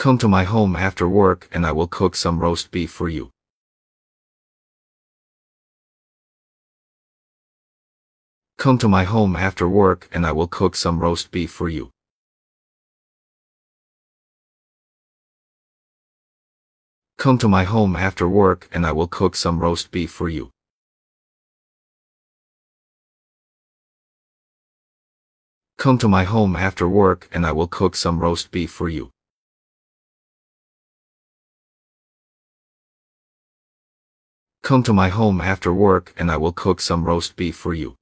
Come to my home after work and I will cook some roast beef for you. Come to my home after work and I will cook some roast beef for you. Come to my home after work and I will cook some roast beef for you. Come to my home after work and I will cook some roast beef for you. Come to my home after work and I will cook some roast beef for you.